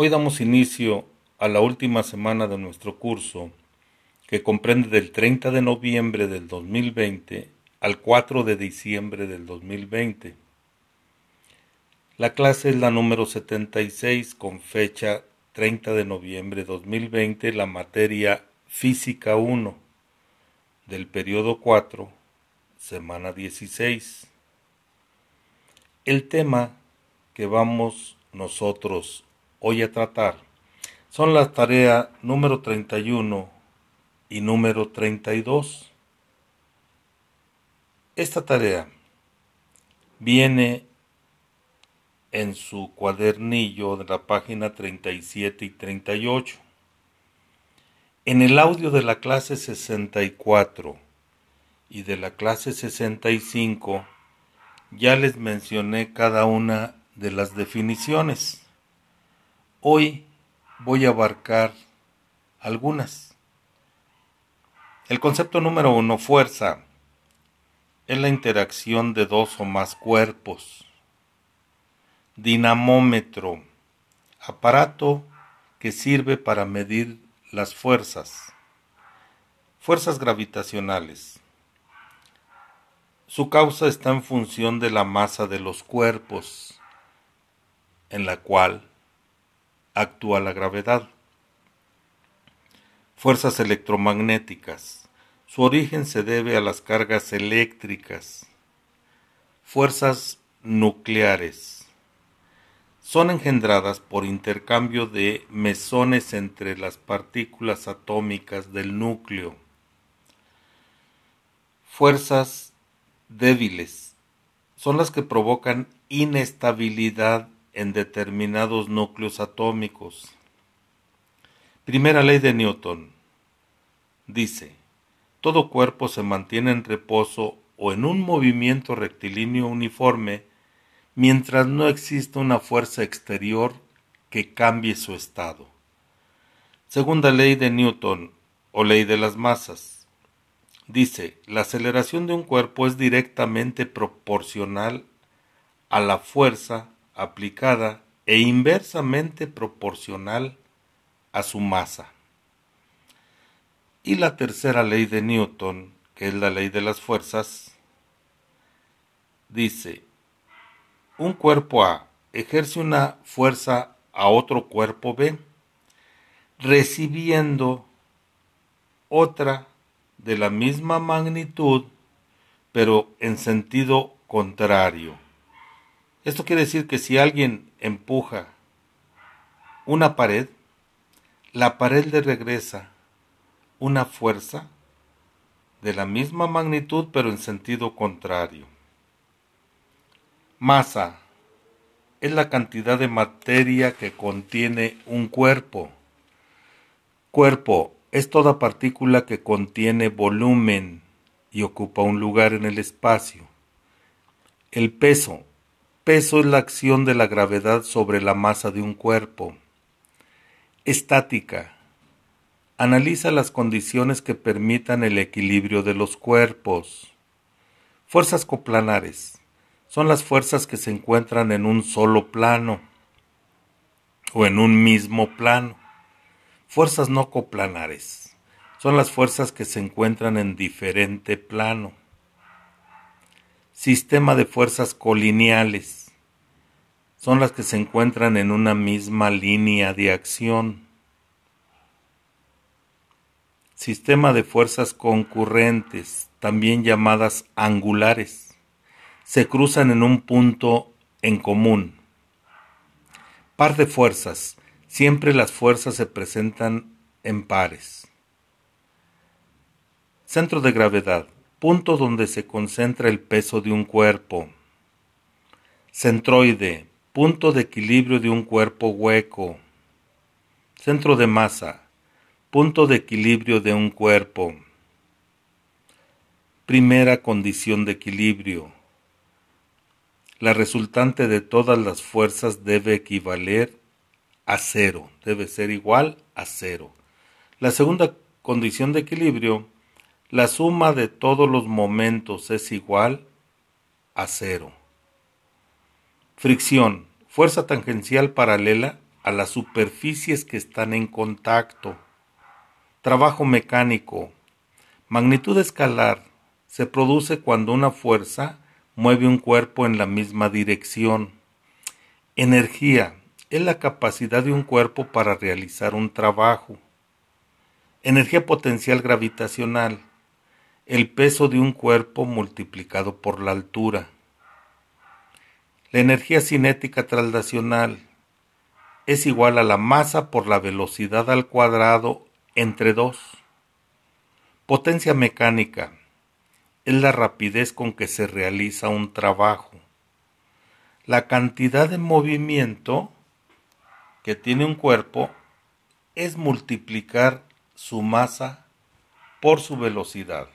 Hoy damos inicio a la última semana de nuestro curso, que comprende del 30 de noviembre del 2020 al 4 de diciembre del 2020. La clase es la número 76 con fecha 30 de noviembre de 2020, la materia Física 1 del periodo 4, semana 16. El tema que vamos nosotros hoy a tratar son la tarea número 31 y número 32. Esta tarea viene en su cuadernillo de la página 37 y 38. En el audio de la clase 64 y de la clase 65 ya les mencioné cada una de las definiciones. Hoy voy a abarcar algunas. El concepto número uno, fuerza, es la interacción de dos o más cuerpos. Dinamómetro, aparato que sirve para medir las fuerzas. Fuerzas gravitacionales. Su causa está en función de la masa de los cuerpos, en la cual actúa la gravedad. Fuerzas electromagnéticas. Su origen se debe a las cargas eléctricas. Fuerzas nucleares. Son engendradas por intercambio de mesones entre las partículas atómicas del núcleo. Fuerzas débiles. Son las que provocan inestabilidad en determinados núcleos atómicos. Primera ley de Newton. Dice, todo cuerpo se mantiene en reposo o en un movimiento rectilíneo uniforme mientras no exista una fuerza exterior que cambie su estado. Segunda ley de Newton o ley de las masas. Dice, la aceleración de un cuerpo es directamente proporcional a la fuerza aplicada e inversamente proporcional a su masa. Y la tercera ley de Newton, que es la ley de las fuerzas, dice, un cuerpo A ejerce una fuerza a otro cuerpo B, recibiendo otra de la misma magnitud, pero en sentido contrario. Esto quiere decir que si alguien empuja una pared, la pared le regresa una fuerza de la misma magnitud pero en sentido contrario. Masa es la cantidad de materia que contiene un cuerpo. Cuerpo es toda partícula que contiene volumen y ocupa un lugar en el espacio. El peso peso es la acción de la gravedad sobre la masa de un cuerpo. Estática. Analiza las condiciones que permitan el equilibrio de los cuerpos. Fuerzas coplanares. Son las fuerzas que se encuentran en un solo plano o en un mismo plano. Fuerzas no coplanares. Son las fuerzas que se encuentran en diferente plano. Sistema de fuerzas colineales. Son las que se encuentran en una misma línea de acción. Sistema de fuerzas concurrentes, también llamadas angulares. Se cruzan en un punto en común. Par de fuerzas. Siempre las fuerzas se presentan en pares. Centro de gravedad punto donde se concentra el peso de un cuerpo. Centroide, punto de equilibrio de un cuerpo hueco. Centro de masa, punto de equilibrio de un cuerpo. Primera condición de equilibrio. La resultante de todas las fuerzas debe equivaler a cero, debe ser igual a cero. La segunda condición de equilibrio la suma de todos los momentos es igual a cero. Fricción, fuerza tangencial paralela a las superficies que están en contacto. Trabajo mecánico. Magnitud escalar se produce cuando una fuerza mueve un cuerpo en la misma dirección. Energía es la capacidad de un cuerpo para realizar un trabajo. Energía potencial gravitacional, el peso de un cuerpo multiplicado por la altura. La energía cinética traslacional es igual a la masa por la velocidad al cuadrado entre 2. Potencia mecánica es la rapidez con que se realiza un trabajo. La cantidad de movimiento que tiene un cuerpo es multiplicar su masa por su velocidad.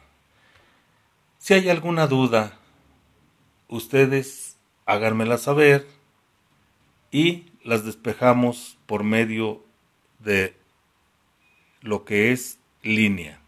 Si hay alguna duda, ustedes háganmela saber y las despejamos por medio de lo que es línea.